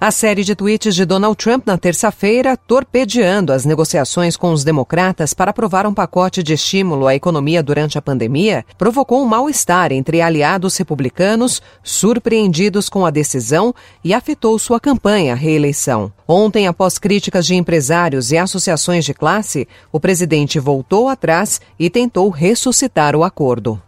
A série de tweets de Donald Trump na terça-feira, torpedeando as negociações com os democratas para aprovar um pacote de estímulo à economia durante a pandemia, provocou um mal-estar entre aliados republicanos, surpreendidos com a decisão, e afetou sua campanha à reeleição. Ontem, após críticas de empresários e associações de classe, o presidente voltou atrás e tentou ressuscitar o acordo.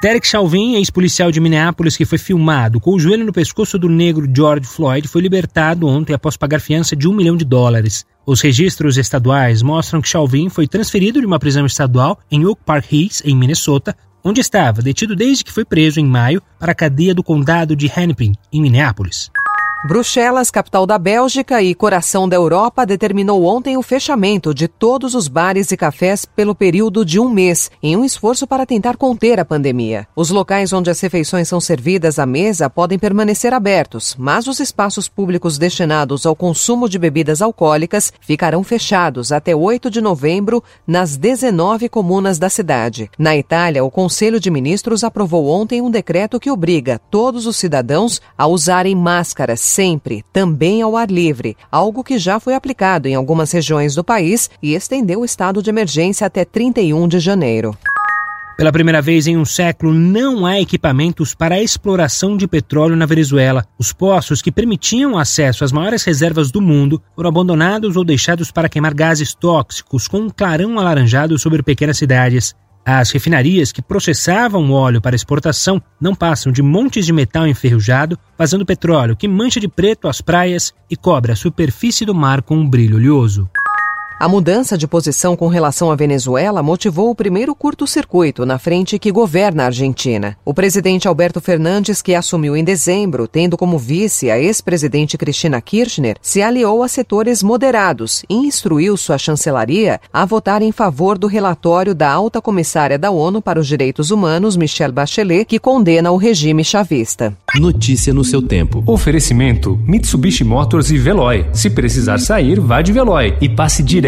Derek Chauvin, ex-policial de Minneapolis que foi filmado com o joelho no pescoço do negro George Floyd, foi libertado ontem após pagar fiança de um milhão de dólares. Os registros estaduais mostram que Chauvin foi transferido de uma prisão estadual em Oak Park Heights, em Minnesota, onde estava detido desde que foi preso em maio para a cadeia do condado de Hennepin, em Minneapolis. Bruxelas, capital da Bélgica e coração da Europa, determinou ontem o fechamento de todos os bares e cafés pelo período de um mês, em um esforço para tentar conter a pandemia. Os locais onde as refeições são servidas à mesa podem permanecer abertos, mas os espaços públicos destinados ao consumo de bebidas alcoólicas ficarão fechados até 8 de novembro nas 19 comunas da cidade. Na Itália, o Conselho de Ministros aprovou ontem um decreto que obriga todos os cidadãos a usarem máscaras sempre, também ao ar livre, algo que já foi aplicado em algumas regiões do país e estendeu o estado de emergência até 31 de janeiro. Pela primeira vez em um século, não há equipamentos para a exploração de petróleo na Venezuela. Os poços que permitiam acesso às maiores reservas do mundo foram abandonados ou deixados para queimar gases tóxicos com um clarão alaranjado sobre pequenas cidades. As refinarias que processavam o óleo para exportação não passam de montes de metal enferrujado, vazando petróleo que mancha de preto as praias e cobre a superfície do mar com um brilho oleoso. A mudança de posição com relação à Venezuela motivou o primeiro curto-circuito na frente que governa a Argentina. O presidente Alberto Fernandes, que assumiu em dezembro, tendo como vice a ex-presidente Cristina Kirchner, se aliou a setores moderados e instruiu sua chancelaria a votar em favor do relatório da alta comissária da ONU para os Direitos Humanos, Michelle Bachelet, que condena o regime chavista. Notícia no seu tempo. Oferecimento: Mitsubishi Motors e Veloy. Se precisar sair, vá de Veloy e passe direto